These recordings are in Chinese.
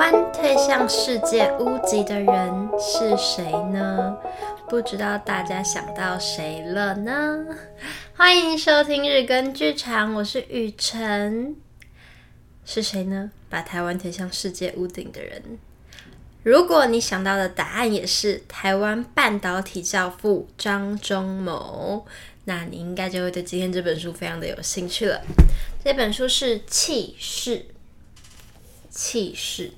湾推向世界屋脊的人是谁呢？不知道大家想到谁了呢？欢迎收听日更剧场，我是雨辰。是谁呢？把台湾推向世界屋顶的人。如果你想到的答案也是台湾半导体教父张忠谋，那你应该就会对今天这本书非常的有兴趣了。这本书是《气势》，气势。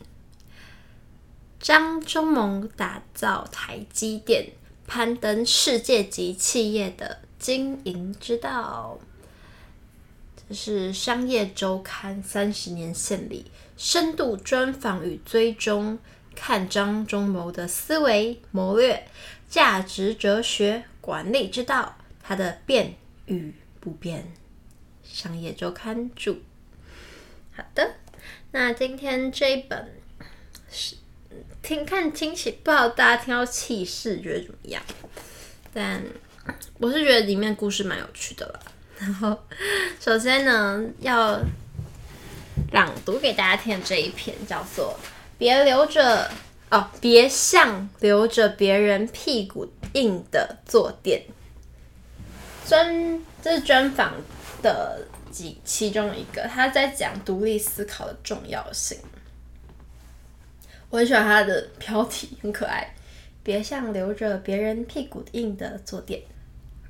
张忠谋打造台积电，攀登世界级企业的经营之道。这是《商业周刊》三十年献礼，深度专访与追踪。看张忠谋的思维谋略、价值哲学、管理之道，他的变与不变。商业周刊注。好的，那今天这一本是听看听起，不知道大家听到气势觉得怎么样？但我是觉得里面故事蛮有趣的了。然后，首先呢，要朗读给大家听的这一篇叫做。别留着哦，别像留着别人屁股硬的坐垫。专这是专访的几其中一个，他在讲独立思考的重要性。我很喜欢他的标题，很可爱。别像留着别人屁股印的坐垫。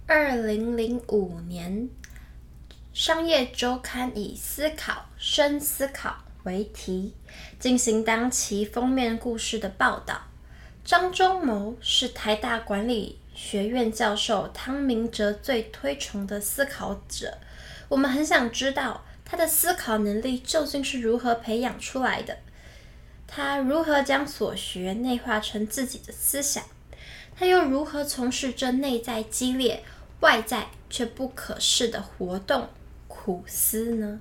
二零零五年，《商业周刊》以“思考，深思考”为题进行当期封面故事的报道。张忠谋是台大管理学院教授汤明哲最推崇的思考者。我们很想知道他的思考能力究竟是如何培养出来的？他如何将所学内化成自己的思想？他又如何从事这内在激烈、外在却不可视的活动苦思呢？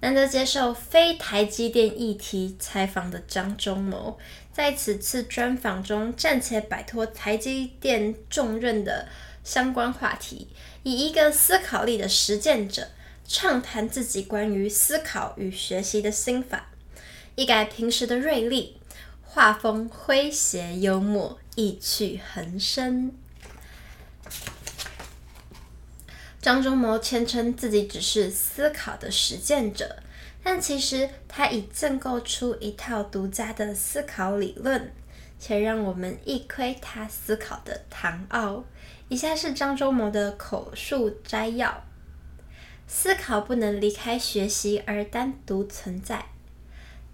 难得接受非台积电议题采访的张忠谋，在此次专访中暂且摆脱台积电重任的相关话题，以一个思考力的实践者畅谈自己关于思考与学习的心法，一改平时的锐利，画风诙谐幽默，意趣横生。张忠谋谦称自己只是思考的实践者，但其实他已建构出一套独家的思考理论，且让我们一窥他思考的堂奥。以下是张忠谋的口述摘要：思考不能离开学习而单独存在。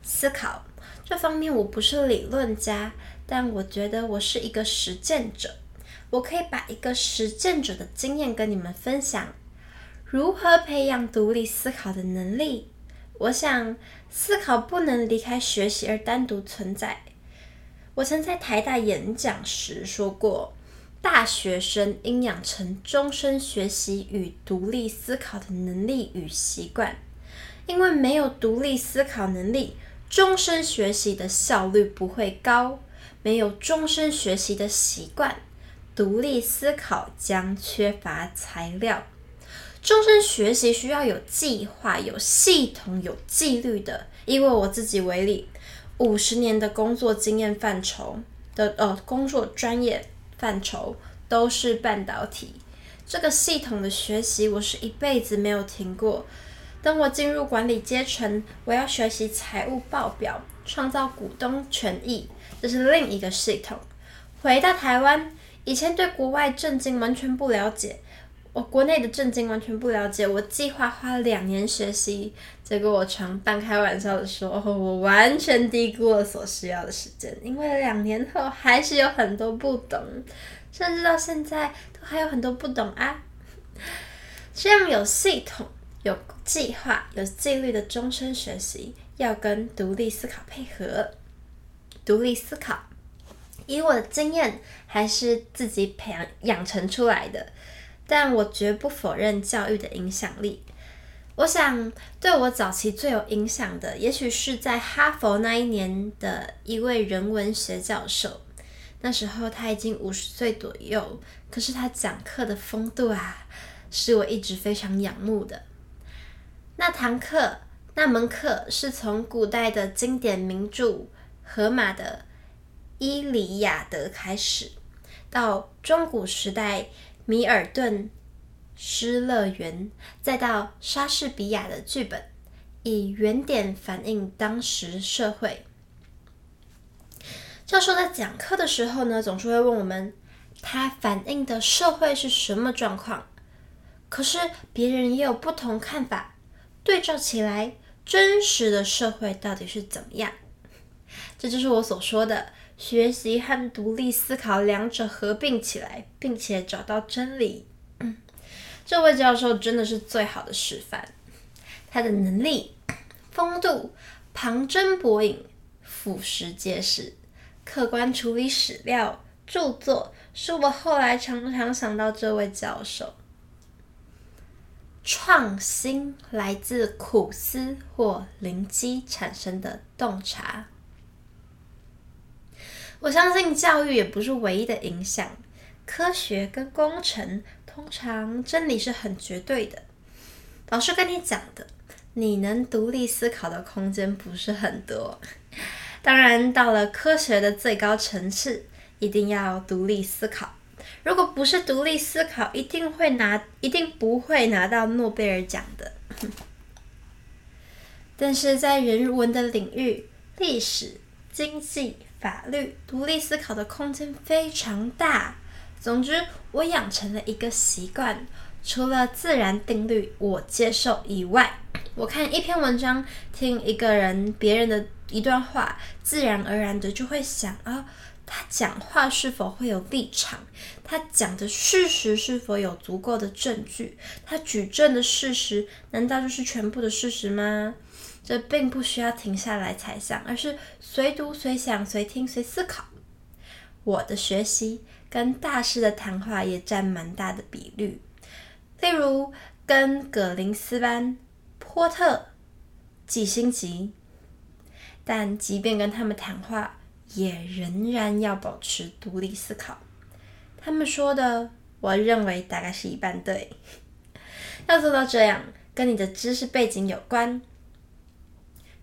思考这方面我不是理论家，但我觉得我是一个实践者。我可以把一个实践者的经验跟你们分享，如何培养独立思考的能力。我想，思考不能离开学习而单独存在。我曾在台大演讲时说过，大学生应养成终身学习与独立思考的能力与习惯，因为没有独立思考能力，终身学习的效率不会高；没有终身学习的习惯。独立思考将缺乏材料。终身学习需要有计划、有系统、有纪律的。以我自己为例，五十年的工作经验范畴的呃工作专业范畴都是半导体。这个系统的学习，我是一辈子没有停过。等我进入管理阶层，我要学习财务报表，创造股东权益，这是另一个系统。回到台湾。以前对国外政经完全不了解，我国内的政经完全不了解。我计划花两年学习，结果我常半开玩笑的说，我完全低估了所需要的时间，因为两年后还是有很多不懂，甚至到现在都还有很多不懂啊。这样有系统、有计划、有纪律的终身学习，要跟独立思考配合，独立思考。以我的经验，还是自己培养养成出来的，但我绝不否认教育的影响力。我想，对我早期最有影响的，也许是在哈佛那一年的一位人文学教授。那时候他已经五十岁左右，可是他讲课的风度啊，是我一直非常仰慕的。那堂课那门课是从古代的经典名著荷马的《伊里亚德》开始，到中古时代米尔顿《失乐园》，再到莎士比亚的剧本，以原点反映当时社会。教授在讲课的时候呢，总是会问我们，他反映的社会是什么状况？可是别人也有不同看法，对照起来。真实的社会到底是怎么样？这就是我所说的学习和独立思考两者合并起来，并且找到真理。嗯，这位教授真的是最好的示范，他的能力、风度、旁征博引、俯拾皆是、客观处理史料、著作，是我后来常常想到这位教授。创新来自苦思或灵机产生的洞察。我相信教育也不是唯一的影响。科学跟工程通常真理是很绝对的。老师跟你讲的，你能独立思考的空间不是很多。当然，到了科学的最高层次，一定要独立思考。如果不是独立思考，一定会拿，一定不会拿到诺贝尔奖的。但是在人文的领域，历史、经济、法律，独立思考的空间非常大。总之，我养成了一个习惯，除了自然定律我接受以外，我看一篇文章，听一个人别人的一段话，自然而然的就会想啊。他讲话是否会有立场？他讲的事实是否有足够的证据？他举证的事实难道就是全部的事实吗？这并不需要停下来猜想，而是随读随想随听随思考。我的学习跟大师的谈话也占蛮大的比率，例如跟葛林斯班、波特、季辛吉，但即便跟他们谈话。也仍然要保持独立思考。他们说的，我认为大概是一半对。要做到这样，跟你的知识背景有关。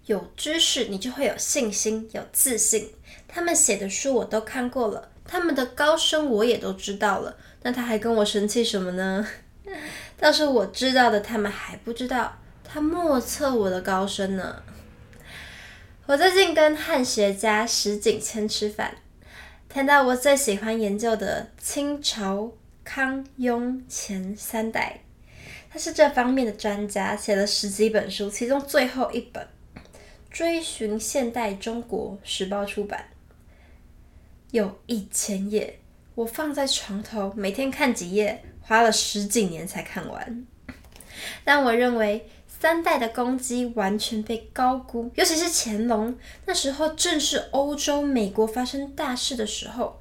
有知识，你就会有信心、有自信。他们写的书我都看过了，他们的高深我也都知道了。那他还跟我生气什么呢？倒是我知道的，他们还不知道。他莫测我的高深呢。我最近跟汉学家石景谦吃饭，谈到我最喜欢研究的清朝康雍乾三代，他是这方面的专家，写了十几本书，其中最后一本《追寻现代中国》时报出版，有一千页，我放在床头，每天看几页，花了十几年才看完。但我认为。三代的功绩完全被高估，尤其是乾隆那时候，正是欧洲、美国发生大事的时候。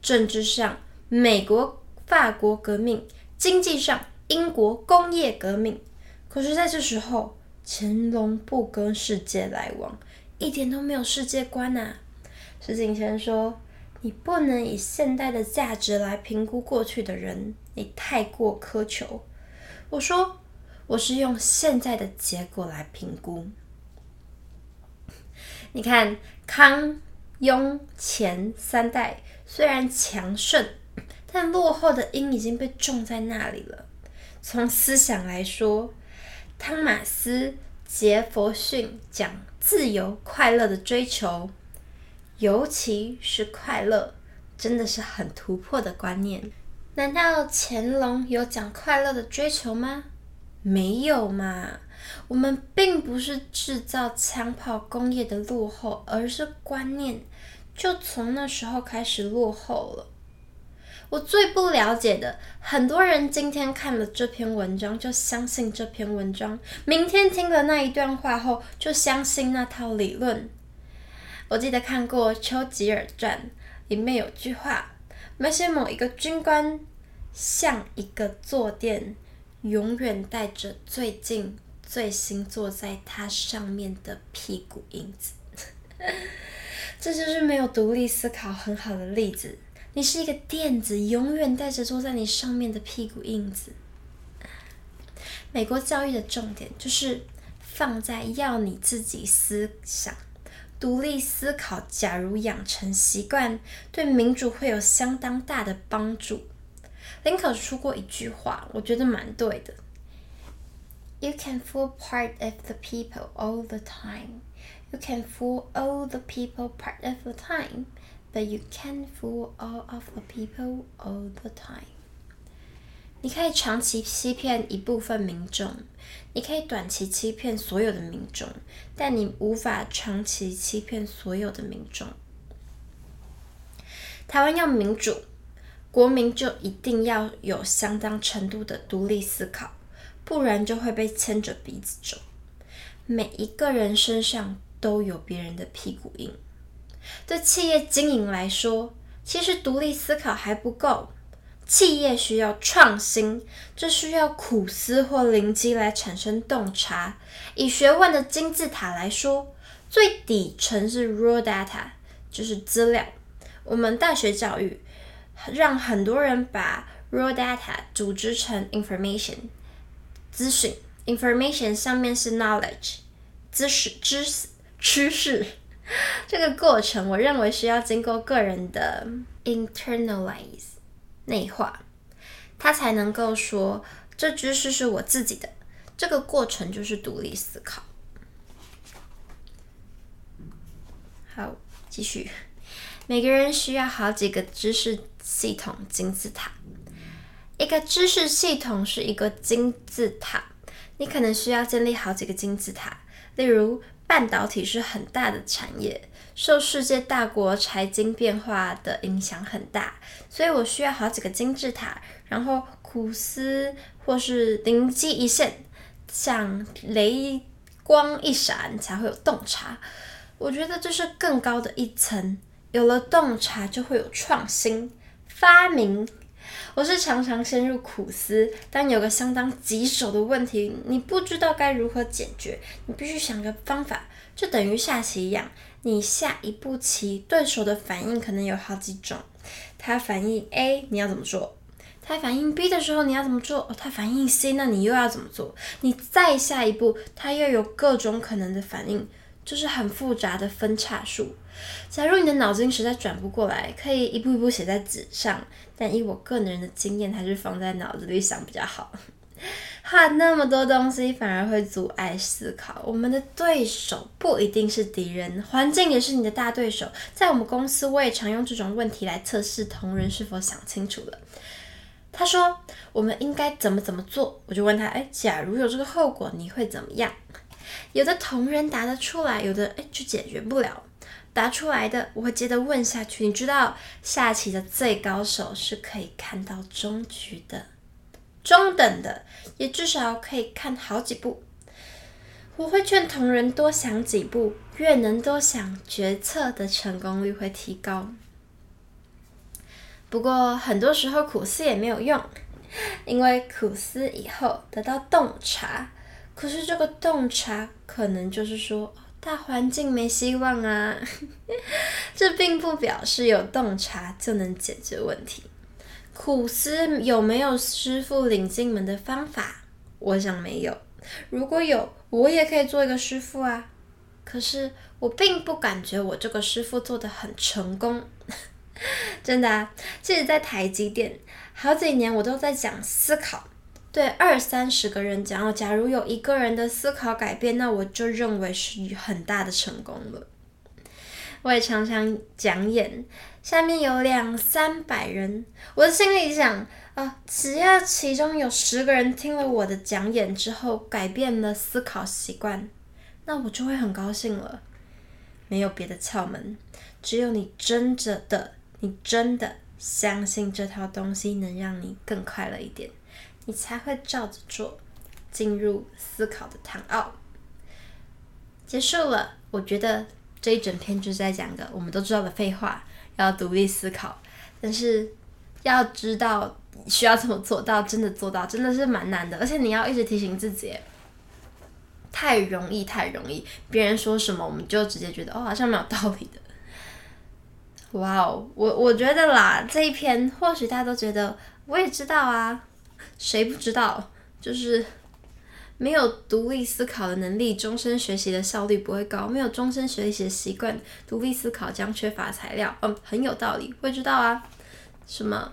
政治上，美国、法国革命；经济上，英国工业革命。可是，在这时候，乾隆不跟世界来往，一点都没有世界观呐、啊。石景谦说：“你不能以现代的价值来评估过去的人，你太过苛求。”我说。我是用现在的结果来评估。你看，康、雍、乾三代虽然强盛，但落后的因已经被种在那里了。从思想来说，汤马斯·杰佛逊讲自由快乐的追求，尤其是快乐，真的是很突破的观念。难道乾隆有讲快乐的追求吗？没有嘛，我们并不是制造枪炮工业的落后，而是观念就从那时候开始落后了。我最不了解的，很多人今天看了这篇文章就相信这篇文章，明天听了那一段话后就相信那套理论。我记得看过《丘吉尔传》，里面有句话，那些某一个军官像一个坐垫。永远带着最近最新坐在他上面的屁股印子，这就是没有独立思考很好的例子。你是一个垫子，永远带着坐在你上面的屁股印子。美国教育的重点就是放在要你自己思想、独立思考。假如养成习惯，对民主会有相当大的帮助。林肯说过一句话，我觉得蛮对的：“You can fool part of the people all the time. You can fool all the people part of the time, but you can't fool all of the people all the time.” 你可以长期欺骗一部分民众，你可以短期欺骗所有的民众，但你无法长期欺骗所有的民众。台湾要民主，国民就一定要有相当程度的独立思考，不然就会被牵着鼻子走。每一个人身上都有别人的屁股印。对企业经营来说，其实独立思考还不够。企业需要创新，这需要苦思或灵机来产生洞察。以学问的金字塔来说，最底层是 raw data，就是资料。我们大学教育让很多人把 raw data 组织成 information，资讯。information 上面是 knowledge，知识、知识、趋势。这个过程，我认为需要经过个人的 internalize。内化，他才能够说这知识是我自己的。这个过程就是独立思考。好，继续。每个人需要好几个知识系统金字塔。一个知识系统是一个金字塔，你可能需要建立好几个金字塔。例如，半导体是很大的产业。受世界大国财经变化的影响很大，所以我需要好几个金字塔，然后苦思或是灵机一现，像雷光一闪才会有洞察。我觉得这是更高的一层，有了洞察就会有创新发明。我是常常陷入苦思，当有个相当棘手的问题，你不知道该如何解决，你必须想个方法，就等于下棋一样。你下一步棋，对手的反应可能有好几种。他反应 A，你要怎么做？他反应 B 的时候，你要怎么做？哦，他反应 C，那你又要怎么做？你再下一步，他又有各种可能的反应，就是很复杂的分叉术。假如你的脑筋实在转不过来，可以一步一步写在纸上，但以我个人的经验，还是放在脑子里想比较好。画那么多东西，反而会阻碍思考。我们的对手不一定是敌人，环境也是你的大对手。在我们公司，我也常用这种问题来测试同仁是否想清楚了。他说：“我们应该怎么怎么做？”我就问他：“哎，假如有这个后果，你会怎么样？”有的同仁答得出来，有的哎就解决不了。答出来的，我会接着问下去。你知道，下棋的最高手是可以看到终局的。中等的也至少可以看好几步。我会劝同仁多想几步，越能多想，决策的成功率会提高。不过很多时候苦思也没有用，因为苦思以后得到洞察，可是这个洞察可能就是说大环境没希望啊。这并不表示有洞察就能解决问题。苦思有没有师傅领进门的方法？我想没有。如果有，我也可以做一个师傅啊。可是我并不感觉我这个师傅做得很成功。真的啊，其实，在台积电好几年，我都在讲思考。对二三十个人讲，假如有一个人的思考改变，那我就认为是很大的成功了。我也常常讲演。下面有两三百人，我心里想啊，只要其中有十个人听了我的讲演之后改变了思考习惯，那我就会很高兴了。没有别的窍门，只有你真着的，你真的相信这套东西能让你更快乐一点，你才会照着做，进入思考的堂奥。结束了，我觉得这一整篇就是在讲的我们都知道的废话。要独立思考，但是要知道需要怎么做到，真的做到真的是蛮难的，而且你要一直提醒自己，太容易太容易，别人说什么我们就直接觉得哦，好像没有道理的。哇哦，我我觉得啦，这一篇或许大家都觉得我也知道啊，谁不知道？就是没有独立思考的能力，终身学习的效率不会高；没有终身学习的习惯，独立思考将缺乏材料。嗯，很有道理，会知道啊。什么？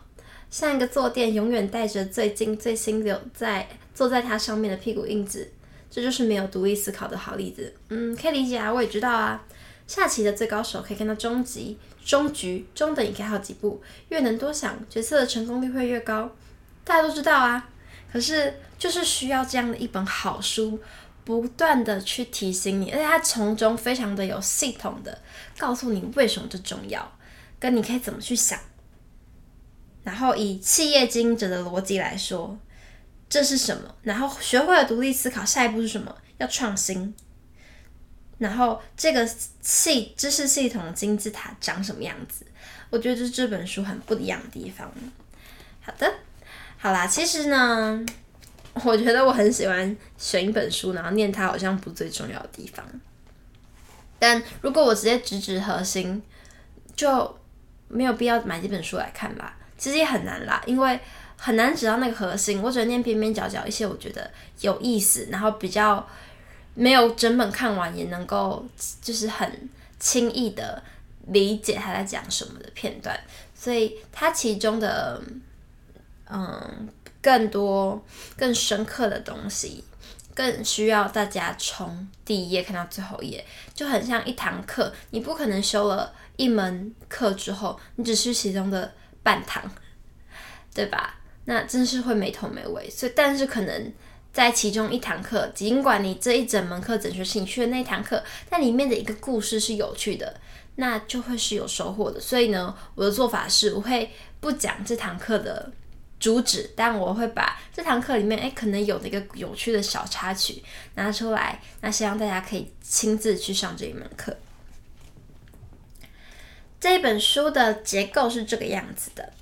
像一个坐垫，永远带着最近最新留在坐在它上面的屁股印子，这就是没有独立思考的好例子。嗯，可以理解啊，我也知道啊。下棋的最高手可以看到终极、终局、中等，也可以好几步。越能多想，决策的成功率会越高。大家都知道啊。可是就是需要这样的一本好书，不断的去提醒你，而且它从中非常的有系统的告诉你为什么这重要，跟你可以怎么去想。然后以企业经营者的逻辑来说，这是什么？然后学会了独立思考，下一步是什么？要创新。然后这个系知识系统的金字塔长什么样子？我觉得这是这本书很不一样的地方。好的，好啦，其实呢，我觉得我很喜欢选一本书，然后念它，好像不最重要的地方。但如果我直接直指核心，就没有必要买这本书来看吧。其实也很难啦，因为很难指到那个核心。我只能念边边角角一些我觉得有意思，然后比较。没有整本看完也能够就是很轻易的理解他在讲什么的片段，所以它其中的嗯更多更深刻的东西，更需要大家从第一页看到最后一页，就很像一堂课，你不可能修了一门课之后，你只是其中的半堂，对吧？那真是会没头没尾，所以但是可能。在其中一堂课，尽管你这一整门课整学是你去的那一堂课，但里面的一个故事是有趣的，那就会是有收获的。所以呢，我的做法是，我会不讲这堂课的主旨，但我会把这堂课里面诶可能有的一个有趣的小插曲拿出来，那希望大家可以亲自去上这一门课。这本书的结构是这个样子的，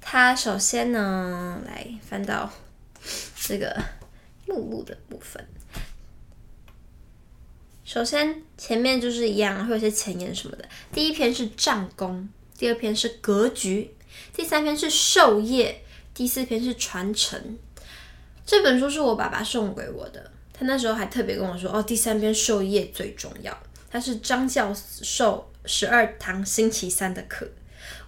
它首先呢，来翻到这个。目录的部分，首先前面就是一样，会有些前言什么的。第一篇是战功，第二篇是格局，第三篇是授业，第四篇是传承。这本书是我爸爸送给我的，他那时候还特别跟我说：“哦，第三篇授业最重要。”他是张教授十二堂星期三的课。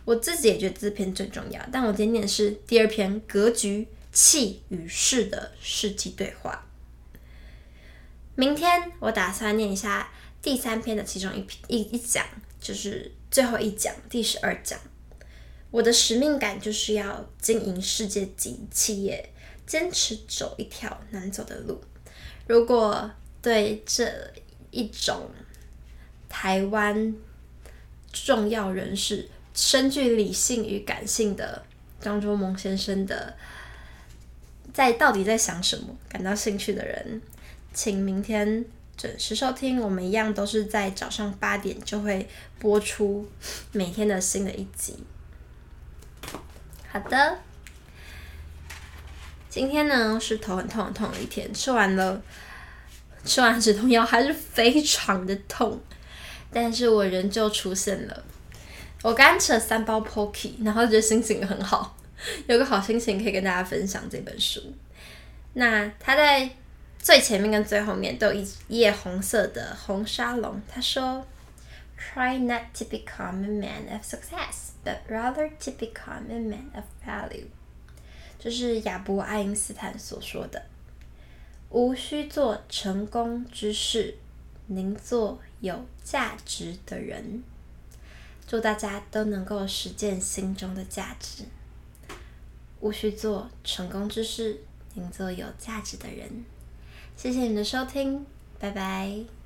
我自己也觉得这篇最重要，但我今天念的是第二篇格局。气与势的世纪对话。明天我打算念一下第三篇的其中一篇一一讲，就是最后一讲，第十二讲。我的使命感就是要经营世界级企业，坚持走一条难走的路。如果对这一种台湾重要人士、深具理性与感性的张忠谋先生的。在到底在想什么？感到兴趣的人，请明天准时收听。我们一样都是在早上八点就会播出每天的新的一集。好的，今天呢是头很痛很痛的一天，吃完了吃完止痛药还是非常的痛，但是我仍旧出现了。我刚吃了三包 Pocky，然后觉得心情很好。有个好心情可以跟大家分享这本书。那它在最前面跟最后面都有一页红色的红沙龙。他说：“Try not to become a man of success, but rather to become a man of value。”这是亚伯·爱因斯坦所说的：“无需做成功之事，宁做有价值的人。”祝大家都能够实践心中的价值。无需做成功之事，宁做有价值的人。谢谢你的收听，拜拜。